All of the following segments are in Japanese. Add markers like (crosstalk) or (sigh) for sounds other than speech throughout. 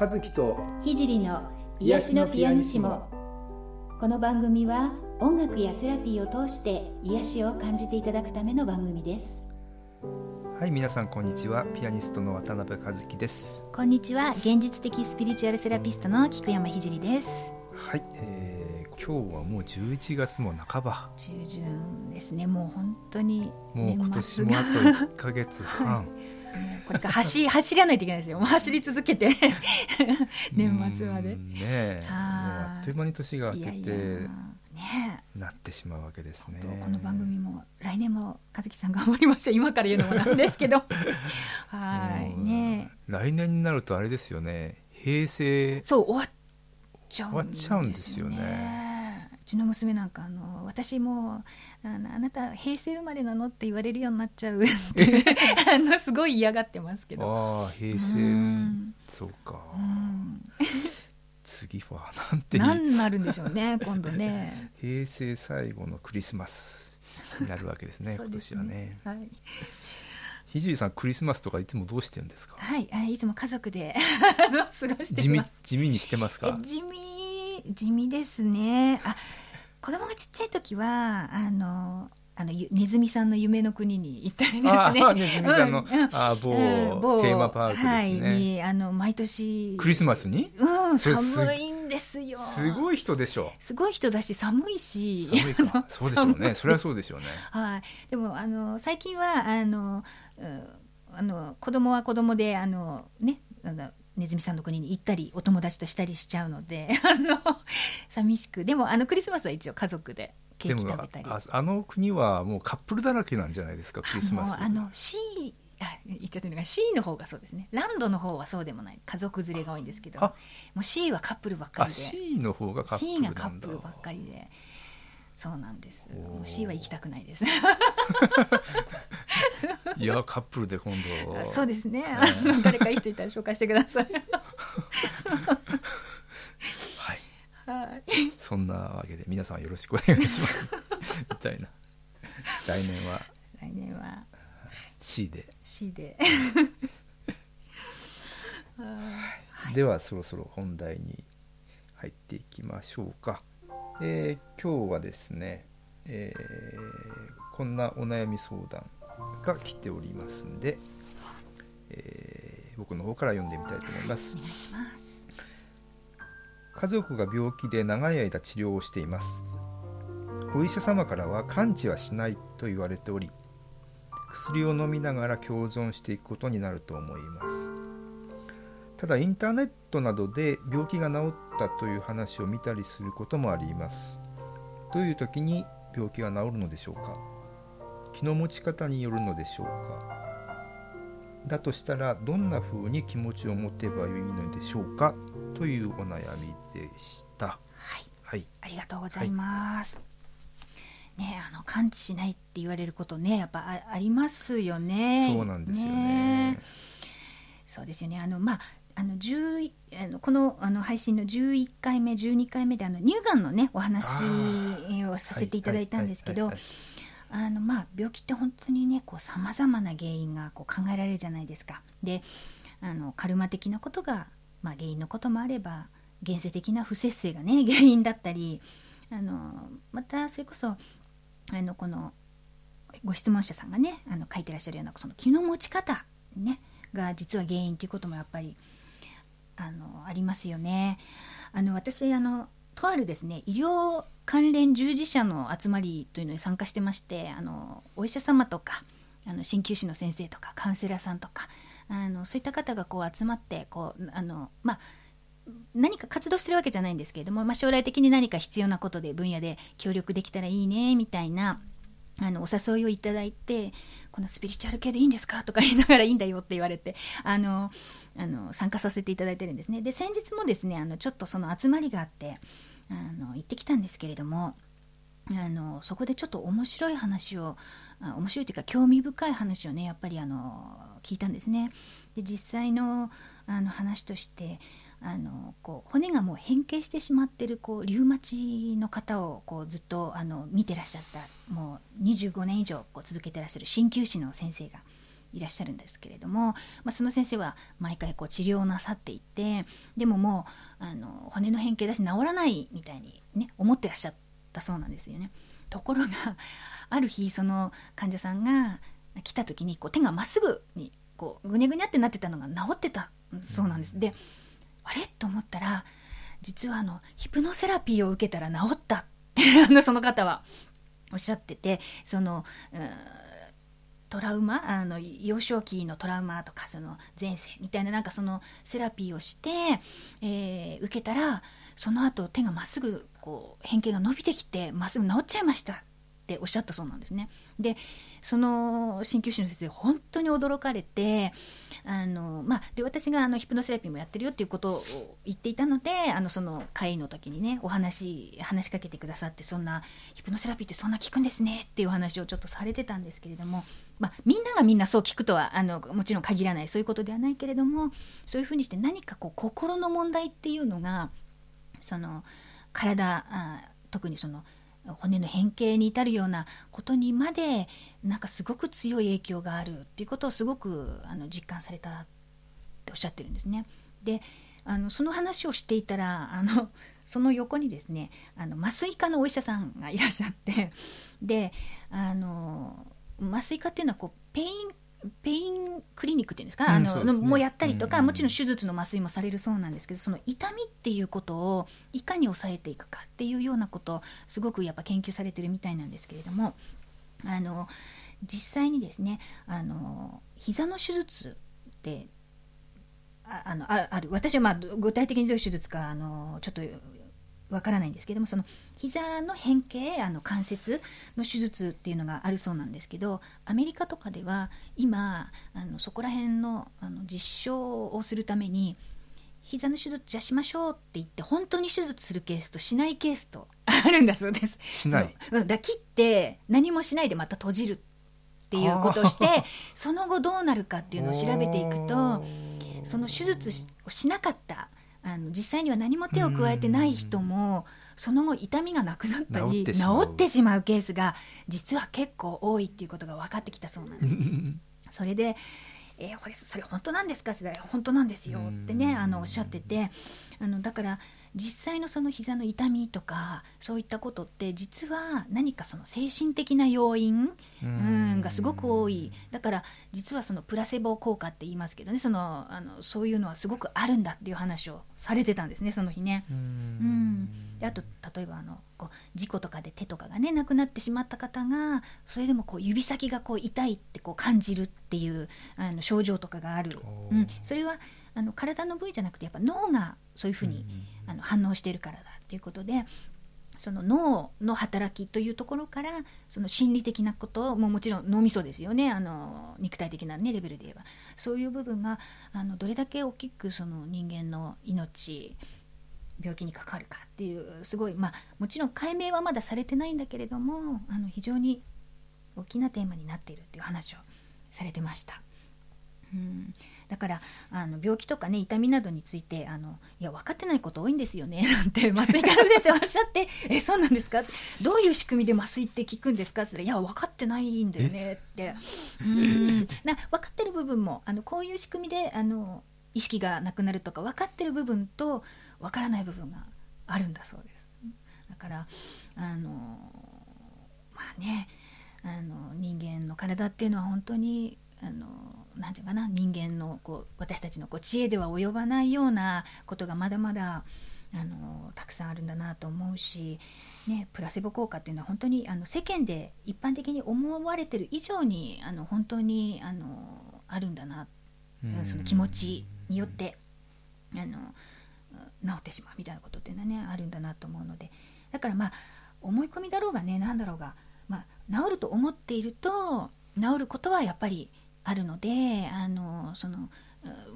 和樹と聖の癒しのピアニシモ。この番組は音楽やセラピーを通して癒しを感じていただくための番組です。はい皆さんこんにちは。ピアニストの渡辺和樹です。こんにちは。現実的スピリチュアルセラピストの菊山聖です。はい、えー、今日はもう11月も半ば。中旬ですね。もう本当にもう今年もあと1か月半、(laughs) これから走 (laughs) 走らないといけないですよ。もう走り続けて。年末まで。うんねあっという間に年が明けてねなってしまうわけですね。とこの番組も来年も和樹さん頑張りましょう。今から言うのもなんですけど。(laughs) はい。ね来年になるとあれですよね。平成。そう終わっちゃうんですよね。うちの娘なんかあの私もあのあなた平成生まれなのって言われるようになっちゃう。(laughs) あのすごい嫌がってますけど。ああ平成。うん。そうか。うん。次はなんて何になるんでしょうね今度ね。(laughs) 平成最後のクリスマスになるわけですね (laughs) 今年はね。はい、ひじりさんクリスマスとかいつもどうしてるんですか？はい、あいつも家族で過ごして地味います地味にしてますか？え地味地味ですね。あ子供がちっちゃい時はあのあのゆネズミさんの夢の国に行ったりですね。ああネズミさんの、うんうん。あ某,、うんテーマパークですね、はい、にあの毎年。クリスマスに？うん寒いんですよ。すごい人でしょ。すごい人だし寒いし。寒いか。(laughs) そうでしょうね。それはそうでしょうね。はい、でもあの最近はあの、うんあの子供は子供であのねあのネズミさんの国に行ったりお友達としたりしちゃうので (laughs) あの寂しく。でもあのクリスマスは一応家族でケーキ食べたり。ああの国はもうカップルだらけなんじゃないですかクリスマス。あの C あ言っちゃってるのが C の方がそうですね。ランドの方はそうでもない。家族連れが多いんですけど。あもう C はカップルばっかありで。C の方がカップ C ルなんだ。がカップルばっかりでそうなんです。もう C は行きたくないです。(laughs) いやカップルで今度。あそうですね、あの誰かいい人いたら紹介してください。はい。はい。そんなわけで皆さんよろしくお願いします。みたいな。来年は。来年は。C で。C で。(laughs) ではそろそろ本題に入っていきましょうか、えー今日はですね、えーこんなお悩み相談が来ておりますんで、えー僕の方から読んでみたいと思います。お願いします家族が病気で長い間治療をしています。お医者様からは完治はしないと言われており薬を飲みながら共存していくことになると思います。ただインターネットなどで病気が治ったという話を見たりすることもあります。どういう時に病気が治るのでしょうか？気の持ち方によるのでしょうか？だとしたらどんな風に気持ちを持てばいいのでしょうか？というお悩みでした。はい。はい。ありがとうございます、ねあの完治しないって言われることねやっぱあありますよね。そうなんですよね。そうですよね。あのまああの11あのこのあの配信の11回目12回目であの乳がんのねお話をさせていただいたんですけどあのまあ病気って本当にねさまざまな原因がこう考えられるじゃないですか。であのカルマ的なことが、まあ、原因のこともあれば現世的な不節制がね (laughs) 原因だったりあのまたそれこそあのこのご質問者さんがねあの書いてらっしゃるようなその気の持ち方、ね、が実は原因ということもやっぱりあのありますよね。あの私あのとあるですね医療関連従事者の集まりというのに参加してましてあのお医者様とかあの鍼灸師の先生とかカウンセラーさんとかあのそういった方がこう集まってこうあの、まあ、何か活動してるわけじゃないんですけれども、まあ、将来的に何か必要なことで分野で協力できたらいいねみたいなあのお誘いをいただいてこのスピリチュアル系でいいんですか？とか言いながらいいんだよって言われてあのあの参加させていただいてるんですね。で先日もですねあのちょっとその集まりがあってあの行ってきたんですけれどもあのそこでちょっと面白い話をあ面白いというか興味深い話をねやっぱりあの聞いたんですね。で実際のあの話としてあのこう骨がもう変形してしまってるこうリウマチの方をこうずっとあの見てらっしゃったもう25年以上こう続けてらっしゃる鍼灸師の先生がいらっしゃるんですけれども、まあ、その先生は毎回こう治療をなさっていてでももうあの骨の変形だし治らないみたいに、ね、思ってらっしゃったそうなんですよね。ところが (laughs) ある日その患者さんが来た時にこう手がまっすぐにこうぐにゃぐにゃってなってたのが治ってたそうなんです。であれ？と思ったら実はあのヒプノセラピーを受けたら治ったって (laughs) あのその方はおっしゃっててその、トラウマ？あの幼少期のトラウマとかその前世みたいななんかそのセラピーをして、えー、受けたらその後手がまっすぐこう変形が伸びてきてまっすぐ治っちゃいましたっておっしゃったそうなんですね。でその鍼灸師の先生本当に驚かれてあの、まあ、で私があのヒプノセラピーもやってるよっていうことを言っていたのであのその会の時にねお話話しかけてくださってそんなヒプノセラピーってそんな効くんですねっていうお話をちょっとされてたんですけれども、まあ、みんながみんなそう聞くとはあのもちろん限らないそういうことではないけれどもそういうふうにして何かこう心の問題っていうのがその体あ特にその骨の変形に至るようなことにまでなんかすごく強い影響があるっていうことをすごくあの実感されたっておっしゃってるんですね。であのその話をしていたらあの (laughs) その横にですねあの麻酔科のお医者さんがいらっしゃってであの麻酔科っていうのはこうペインペインクリニックっていうんですか、うん、あの、ね、もうやったりとか、うん、もちろん手術の麻酔もされるそうなんですけどその痛みっていうことをいかに抑えていくかっていうようなことをすごくやっぱ研究されてるみたいなんですけれどもあの実際にですねあの膝の手術ってああのある私はまあ具体的にどういう手術かあのちょっとわからないんですけどもその膝の変形あの関節の手術っていうのがあるそうなんですけどアメリカとかでは今あのそこら辺のあの実証をするために膝の手術じゃしましょうって言って本当に手術するケースとしないケースとあるんだそうです。しない。だ切って何もしないでまた閉じるっていうことをしてその後どうなるかっていうのを調べていくとその手術をしなかったあの実際には何も手を加えてない人もその後痛みがなくなったり治ってしまう。ケースが実は結構多いっていうことが分かってきたそうなんです。(laughs) それでえー、これそれ本当なんですか？って本当なんですよってねあのおっしゃっててあのだから実際のその膝の痛みとかそういったことって実は何かその精神的な要因うん。がすごく多い。だから実はそのプラセボ効果って言いますけどねそのあのそういうのはすごくあるんだっていう話をされてたんですねその日ね。うん。であと例えばあのこう事故とかで手とかがねなくなってしまった方がそれでもこう指先がこう痛いってこう感じるっていうあの症状とかがある、うん、それはあの体の部位じゃなくてやっぱ脳がそういうふうに、あの反応しているからだっていうことでその脳の働きというところからその心理的なことももちろん脳みそですよね。あの肉体的な、ね、レベルで言えば。そういう部分があのどれだけ大きくその人間の命病気にかかるかっていうすごい、まあ、もちろん解明はまだされてないんだけれどもあの非常に大きなテーマになっているっていう話をされてました。うんだからあの病気とかね痛みなどについてあのいや分かってないこと多いんですよね (laughs) なんて麻酔科の先生おっしゃって「(laughs) えそうなんですか?」どういう仕組みで麻酔って効くんですか?」って「いや分かってないんだよね」ってうんな分かってる部分もあのこういう仕組みであの意識がなくなるとか分かってる部分と分からない部分があるんだそうです。だからあのまあねあの人間の体っていうのは本当にあのなんていうかな人間のこう私たちのこう知恵では及ばないようなことがまだまだあのたくさんあるんだなと思うし、ね、プラセボ効果っていうのは本当にあの世間で一般的に思われてる以上にあの本当にあのあるんだなその気持ちによってあの治ってしまうみたいなことっていうのはねあるんだなと思うので。だからまあ思い込みだろうがね何だろうが、まあ、治ると思っていると治ることはやっぱりあるのであのその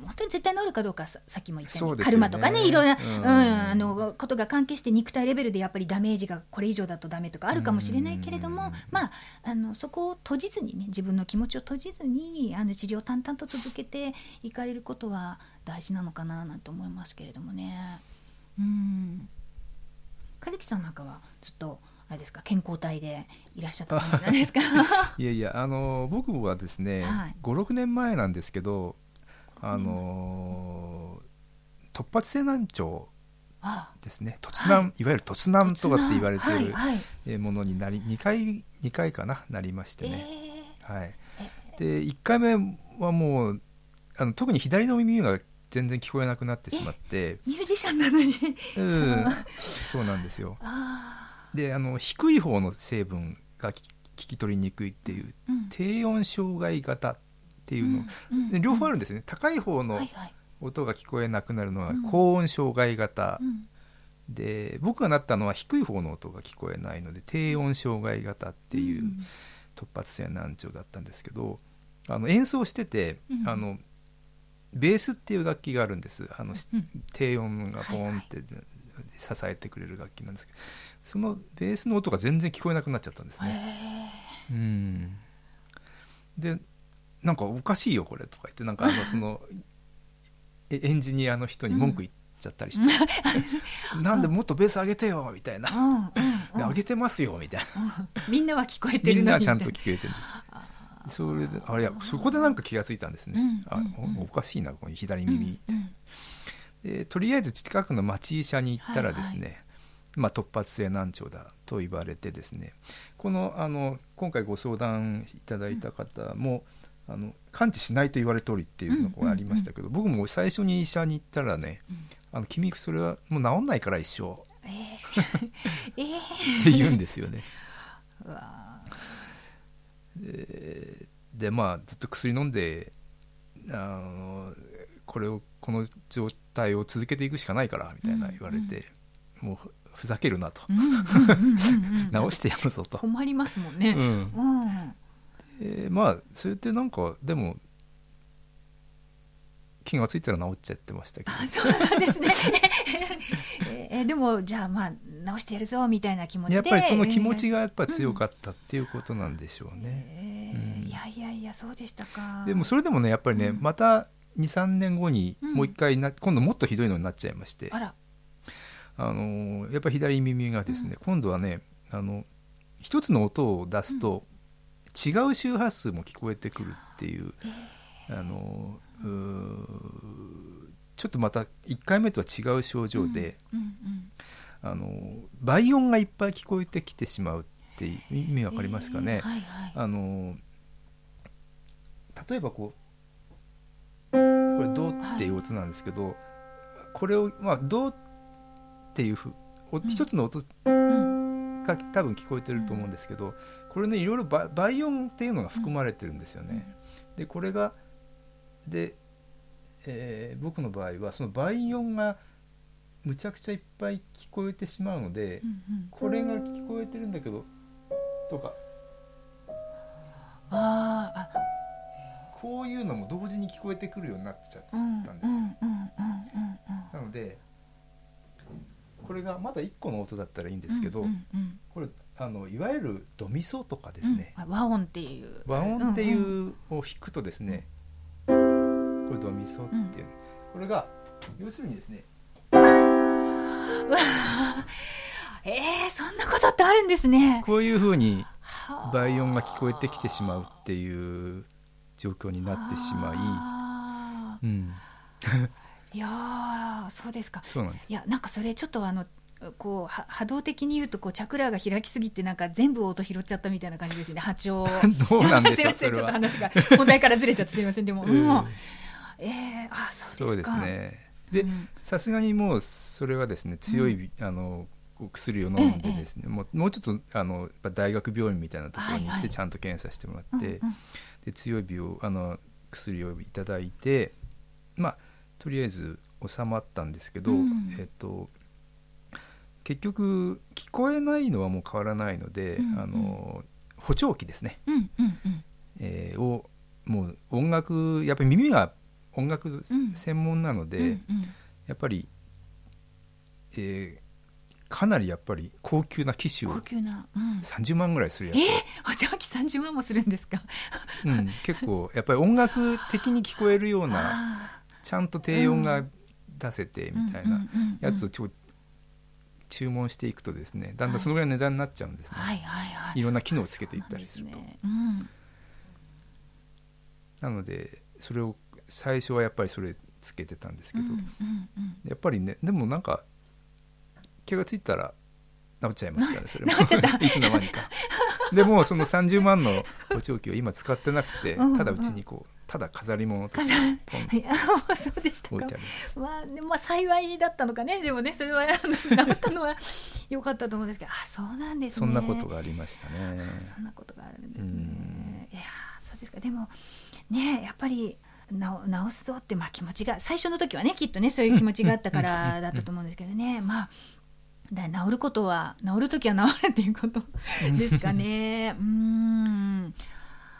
本当に絶対治るかどうかさっきも言ったように、ね、カルマとかねいろんな、うん、うん、あのことが関係して肉体レベルでやっぱりダメージがこれ以上だとダメとかあるかもしれないけれども、まあ、あのそこを閉じずにね自分の気持ちを閉じずにあの治療を淡々と続けていかれることは大事なのかななんて思いますけれどもね。うん。和樹さんなんかはずっとあれですか？健康体でいらっしゃった感じなんですか？(laughs) いやいやあの僕はですね、はい。56年前なんですけどあの突発性難聴あ。ですね。突難、、はい。わゆる突難とかって言われているものになり2回2回かななりましてえね、ー。はい、で1回目はもうあの特に左の耳が全然聞こえなくなってしまって、ミュージシャンなのに。うん、(laughs) そうなんですよ。あであの低い方の成分が聞聞き取りにくいっていうーうん。低音障害型っていうの、うん。で両方あるんですね。高い方の音が聞こえなくなるのはうん。高音障害型。うん。で僕がなったのは低い方の音が聞こえないので低音障害型っていううん。突発性難聴だったんですけどあの演奏してて、うん。あのベースっていう楽器があるんです。あの、うん低音がボーンって支えてくれる楽器なんですけど、そのベースの音が全然聞こえなくなっちゃったんですね。へうん。でなんかおかしいよこれとか言ってなんかあのそのえエンジニアの人に文句言っちゃったりして、なんでもっとベース上げてよみたいな、上げてますよみたいな。みんなは聞こえてみんるのに。なちゃんと聞こえてるんです。それであいやそこでなんか気がついたんですね、うんあうん。おおかしいなこの左耳、うんうんでとりあえず近くの町医者に行ったらですね、はいまあ、突発性難聴だと言われてですねこのあの今回ご相談いただいた方も、あの完治しないと言われておりっていうのがありましたけど、僕も最初に医者に行ったらねうん「あの君それはもう治んないから一生」えー。(laughs) えー。って言うんですよね。うわでまあずっと薬飲んであのこれをこの状態を続けていくしかないからみたいな言われて、もうふふざけるなと。ーうんうんうんうん。うん (laughs) (laughs) 治してやるぞと。困りますもんね。うん。うん。えーまあそれってなんかでも気がついたら治っちゃってましたけど。あそうなんですね。(laughs) えーでもじゃあまあ直してやるぞみたいな気持ちで。やっぱりその気持ちが、がやっぱ強かったっていうことなんでしょうね、いやいやいやそうでしたか。でもそれでもねやっぱりね、うん。また23年後にうんもう一回な、今度もっとひどいのになっちゃいまして。あのーやっぱり左耳がですね、今度はねあの一つの音を出すと、違う周波数も聞こえてくるっていう、あのちょっとまた1回目とは違う症状で、うんうんあのー倍音がいっぱい聞こえてきてしまうっていう意味わかりますかね、えーはいはい。あのー例えばこうこれ「ド」っていう音なんですけど、これをまあ「ド」っていうふおん。一つの音うんが多分聞こえてると思うんですけどこれねいろいろば倍音っていうのが含まれてるんですよね。でこれがで、えー僕の場合はその倍音がむちゃくちゃいっぱい聞こえてしまうので、うんうん。これが聞こえてるんだけどとか。あーあこういうのも同時に聞こえてくるようになっちゃったうんですなのでこれがまだ1個の音だったらいいんですけど、うんうんうん。これあのいわゆるドミソとかですね、うん和音っていう。和音っていんんうを弾くとですね、これドミソっていう、これが要するにですねうわえー、そんなことってあるんですね。こういうふうにはあ。倍音が聞こえてきてしまうっていう状況になってしまあい、うん、ー (laughs) いやーそうですか。そうなんです。いやなんかそれちょっとあのこうは波動的に言うとこうチャクラが開きすぎてなんか全部音拾っちゃったみたいな感じですよね。波長。(laughs) どうなんでしょうすいませんちょっと話が本題からずれちゃってすいません。でも、(laughs) うん。うん。えー、あそうですか。そうですね。でうん。さすがにもうそれはですね強い、あのお薬を飲んでですね、もうもうちょっとあの大学病院みたいなところに行はいはい。ってちゃんと検査してもらうんって、うんで強い病あの薬をいただいてまあとりあえず収まったんですけど、うん。えっと結局聞こえないのはもう変わらないので、うんうん。あの補聴器ですね、うんうんうん。えーをもう音楽やっぱり耳が音楽ん。専門なので、うんうん。やっぱり、えーかなりやっぱり高級な機種。を高級な、うん、30万ぐらいするやえつ補聴器30万もするんですか？を、うん、結構やっぱり音楽的に聞こえるようなあちゃんと低音が出せてーみたいなやつをちょ注文していくとですねだんだんそのぐらいの値段になっちゃうんですね、はいはいはいい。ろんな機能をつけていったりすると。なんですね。うん。なのでそれを最初はやっぱりそれつけてたんですけど、うんうんうん。やっぱりねでもなんか気がついたら治っちゃいましたねそれも。治っちゃった。(laughs) いつの間にか。でもその30万の補聴器を今使ってなくてうんうんただうちにこうただ飾り物としてポン。とそうでしたか。まあ、でもまあ幸いだったのかね。でもねそれはあの治ったのは良かったと思うんですけどあそうなんですね。そんなことがありましたね。そんなことがあるんですうね。いやーそうですか。でもねやっぱり直直すぞってまあ気持ちが最初の時はねきっとねそういう気持ちがあったからだったと思うんですけどね。まあだ治ることは治る時は治るっていうことですかね。うーん。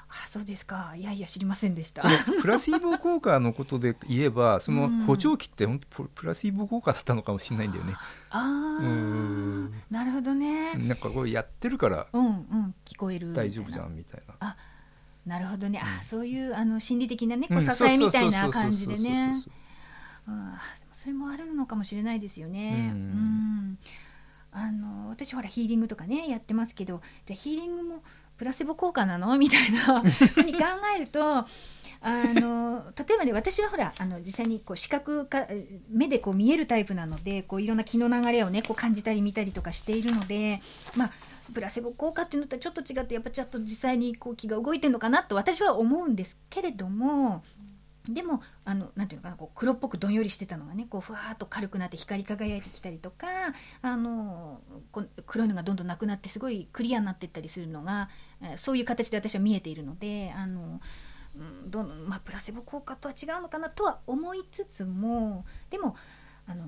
あそうですか。いやいや知りませんでした。プラシーボ効果のことで言えばそのうん。補聴器って本当プラシーボ効果だったのかもしれないんだよね。ああうん。なるほどね。なんかこれやってるからうんうん。聞こえる大丈夫じゃんみたいな。あなるほどね、あうん。そういうあの心理的なねこううん支えみたいな感じでね。それもあるのかもしれないですよね。うん。うんあの私ほらヒーリングとかねやってますけどじゃあヒーリングもプラセボ効果なの？みたいな (laughs) ふうに考えるとあの例えばね私はほらあの実際にこう視覚か目でこう見えるタイプなのでこういろんな気の流れをねこう感じたり見たりとかしているのでまあプラセボ効果っていうのとはちょっと違ってやっぱちょっと実際にこう気が動いてるのかなと私は思うんですけれどもでもあのなんていうのかなこう黒っぽくどんよりしてたのがねこうふわっと軽くなって光り輝いてきたりとかあのこ黒いのがどんどんなくなってすごいクリアになっていったりするのが、えそういう形で私は見えているのであの、うんどんまあ、プラセボ効果とは違うのかなとは思いつつもでもあの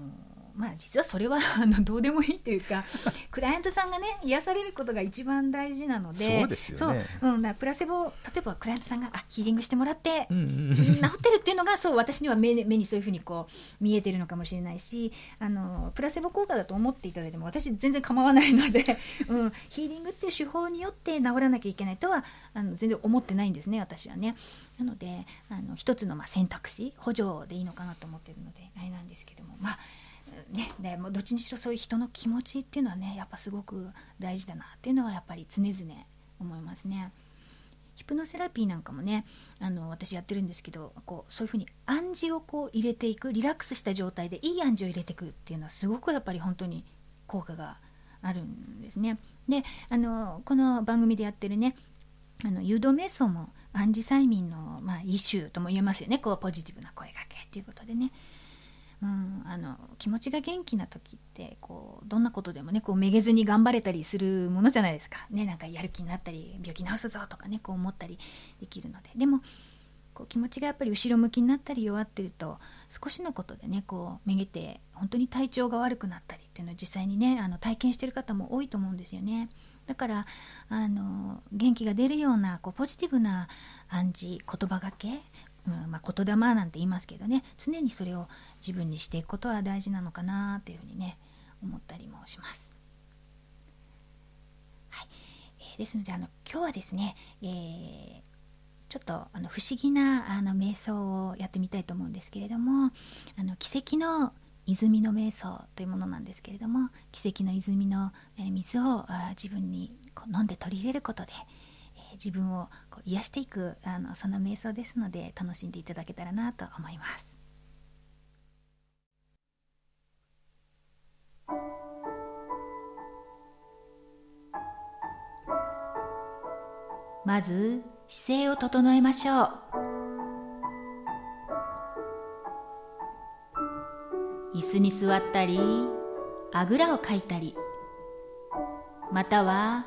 まあ実はそれは (laughs) あのどうでもいいというか (laughs) クライアントさんがね癒されることが一番大事なのでそうですよね。そううん、プラセボ例えばクライアントさんがあヒーリングしてもらってうんうん治ってるっていうのがそう私には目に目にそういうふうにこう見えてるのかもしれないしあのプラセボ効果だと思っていただいても私全然構わないので、(laughs) うん、ヒーリングっていう手法によって治らなきゃいけないとはあの全然思ってないんですね私はね。なのであの一つのまあ選択肢補助でいいのかなと思ってるのであれなんですけどもまあね、でもうどっちにしろそういう人の気持ちっていうのはねやっぱすごく大事だなっていうのはやっぱり常々思いますね。ヒプノセラピーなんかもねあの私やってるんですけどこうそういうふうに暗示をこう入れていくリラックスした状態でいい暗示を入れていくっていうのはすごくやっぱり本当に効果があるんですね。であのこの番組でやってるねあの誘導瞑想も暗示催眠の、まあ、一種とも言えますよねこうポジティブな声かけっていうことでね。うん、あの気持ちが元気な時ってこうどんなことでもねこうめげずに頑張れたりするものじゃないですか,、ね、なんかやる気になったり病気治すぞとかねこう思ったりできるのででもこう気持ちがやっぱり後ろ向きになったり弱ってると少しのことでねこうめげて本当に体調が悪くなったりっていうのを実際にねあの体験してる方も多いと思うんですよね。だからあの元気が出るようなこうポジティブな暗示言葉がけうんまあ、言霊なんて言いますけどね常にそれを自分にしていくことは大事なのかなというふうにね思ったりもします。はいえーですのであの今日はですね、えーちょっとあの不思議なあの瞑想をやってみたいと思うんですけれどもあの奇跡の泉の瞑想というものなんですけれども奇跡の泉の、水を自分にこう飲んで取り入れることで自分をこう癒していくあのその瞑想ですので楽しんでいただけたらなと思います。まず姿勢を整えましょう椅子に座ったりあぐらをかいたりまたは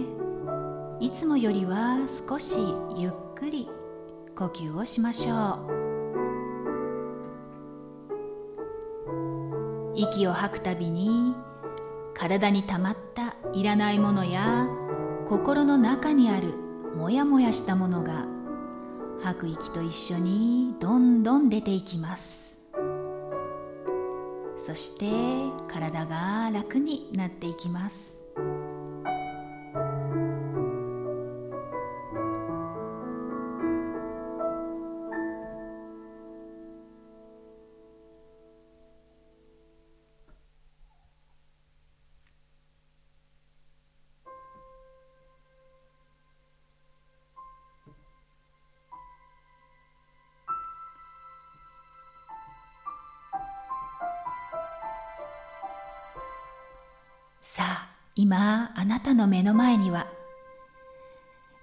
いつもよりは少しゆっくり呼吸をしましょう息を吐くたびに体にたまったいらないものや心の中にあるもやもやしたものが吐く息と一緒にどんどん出ていきます。そして体が楽になっていきます。今あなたの目の前には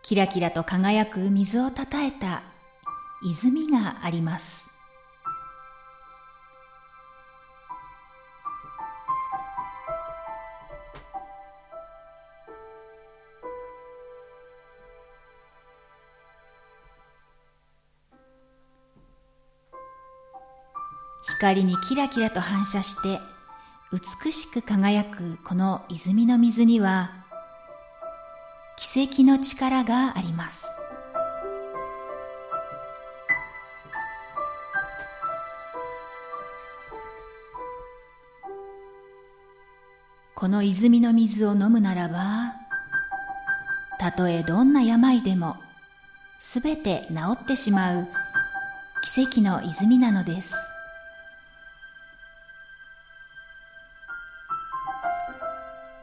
キラキラと輝く水をたたえた泉があります。光にキラキラと反射して美しく輝くこの泉の水には奇跡の力があります。この泉の水を飲むならばたとえどんな病でもすべて治ってしまう奇跡の泉なのです。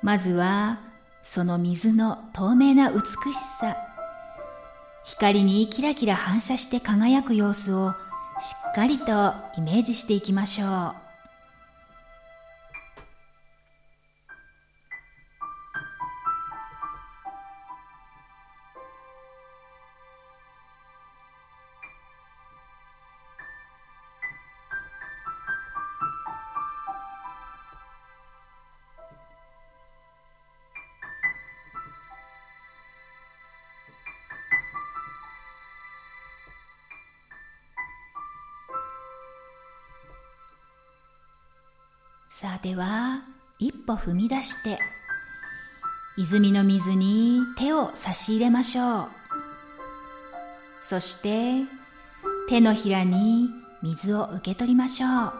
まずはその水の透明な美しさ。光にキラキラ反射して輝く様子をしっかりとイメージしていきましょう。さあでは一歩踏み出して泉の水に手を差し入れましょう。そして手のひらに水を受け取りましょう。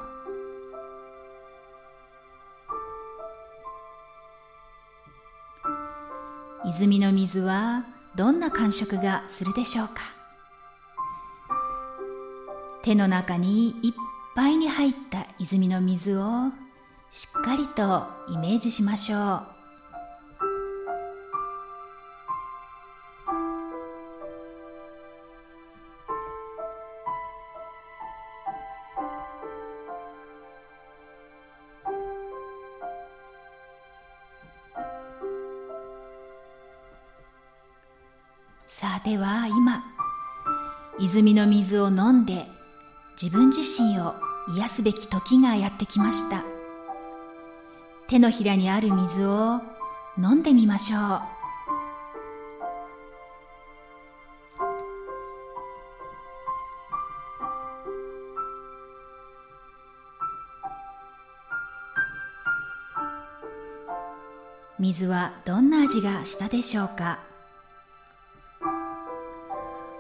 泉の水はどんな感触がするでしょうか？手の中にいっぱいに入った泉の水をしっかりとイメージしましょう。さあでは今泉の水を飲んで自分自身を癒すべき時がやってきました。手のひらにある水を飲んでみましょう。水はどんな味がしたでしょうか？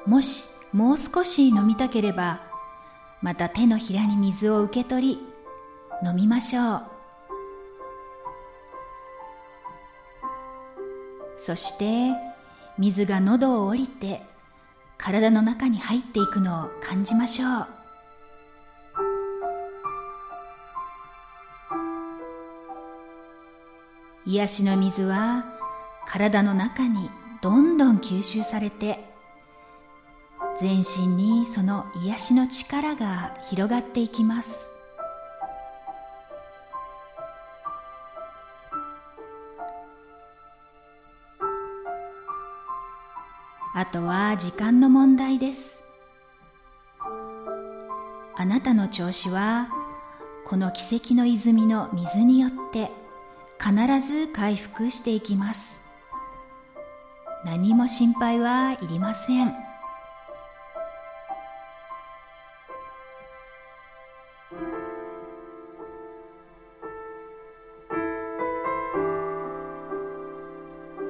もしもう少し飲みたければまた手のひらに水を受け取り飲みましょう。そして水が喉を降りて体の中に入っていくのを感じましょう。癒しの水は体の中にどんどん吸収されて全身にその癒しの力が広がっていきます。あとは時間の問題です。あなたの調子はこの奇跡の泉の水によって必ず回復していきます。何も心配はいりません。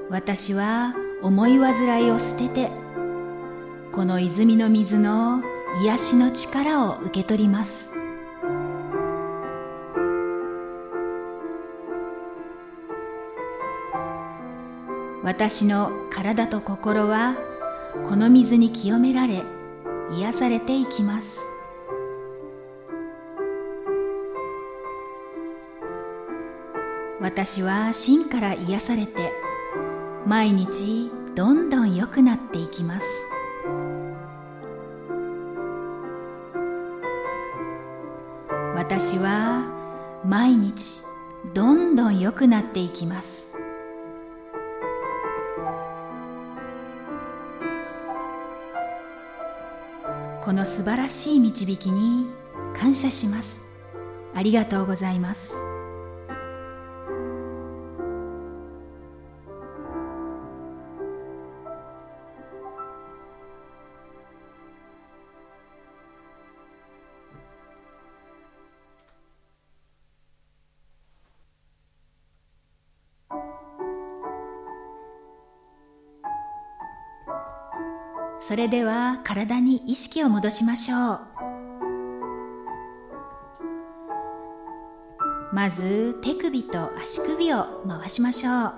私は思い煩いを捨ててこの泉の水の癒しの力を受け取ります。私の体と心はこの水に清められ癒されていきます。私は心から癒されて毎日どんどん良くなっていきます。私は毎日どんどん良くなっていきます。この素晴らしい導きに感謝します。ありがとうございます。それでは体に意識を戻しましょう。まず手首と足首を回しましょう。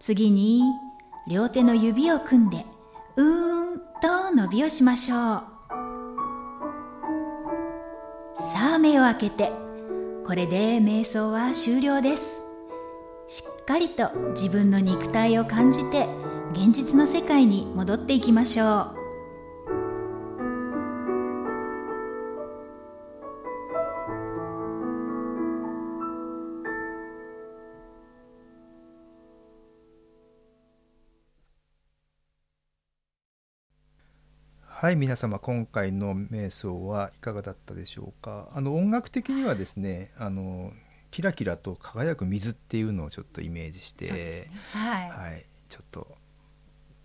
次に両手の指を組んでうーんと伸びをしましょう。さあ目を開けてこれで瞑想は終了です。しっかりと自分の肉体を感じて現実の世界に戻っていきましょう。はい皆様今回の瞑想はいかがだったでしょうか？あの音楽的にはですねあのキラキラと輝く水っていうのをちょっとイメージして、ね、はい、はい、ちょっと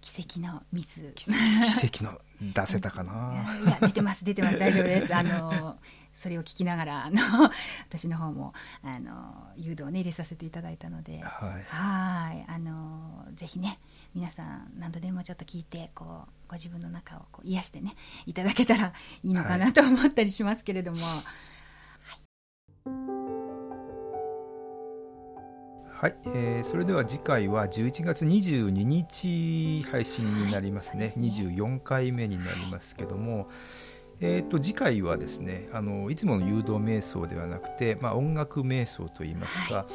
奇跡の水。奇跡の出せたかな。いや出てます出てます。大丈夫です。あのそれを聞きながらあの私の方もあの誘導を、ね、入れさせていただいたので。はい。あのぜひね皆さん何度でもちょっと聞いてこうご自分の中をこう癒してねいただけたらいいのかなと思ったりしますけれども。はいはい、えー、それでは次回は11月22日配信になりますね、はい、24回目になりますけども、えーと、次回はですねあのいつもの誘導瞑想ではなくて、まあ、音楽瞑想といいますか、はい、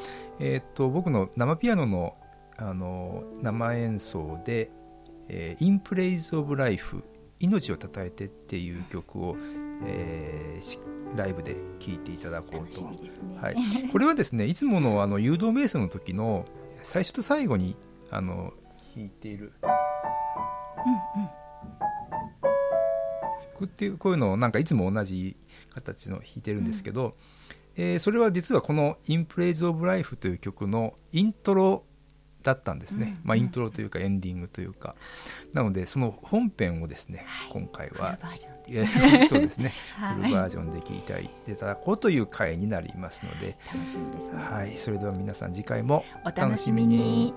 えーと、僕の生ピアノのあの生演奏で「えー、In Praise of Life 命をたたえて」っていう曲を、えー、ライブで聴いていただこうと、ね、はい、(laughs) これはですねいつものあの誘導瞑想の時の最初と最後にあの弾いている、うんうん、こっていうこういうのをなんかいつも同じ形の弾いてるんですけど、うん、えー、それは実はこの「In Praise of Life」という曲のイントロだったんですね、うん、まあ、イントロというかエンディングというか、なのでその本編をですね、はい、今回は (laughs) そうですね、(laughs) はい、フルバージョンで聞いていただこうという回になりますので。楽しみです、ね、はい、それでは皆さん次回もお楽しみに。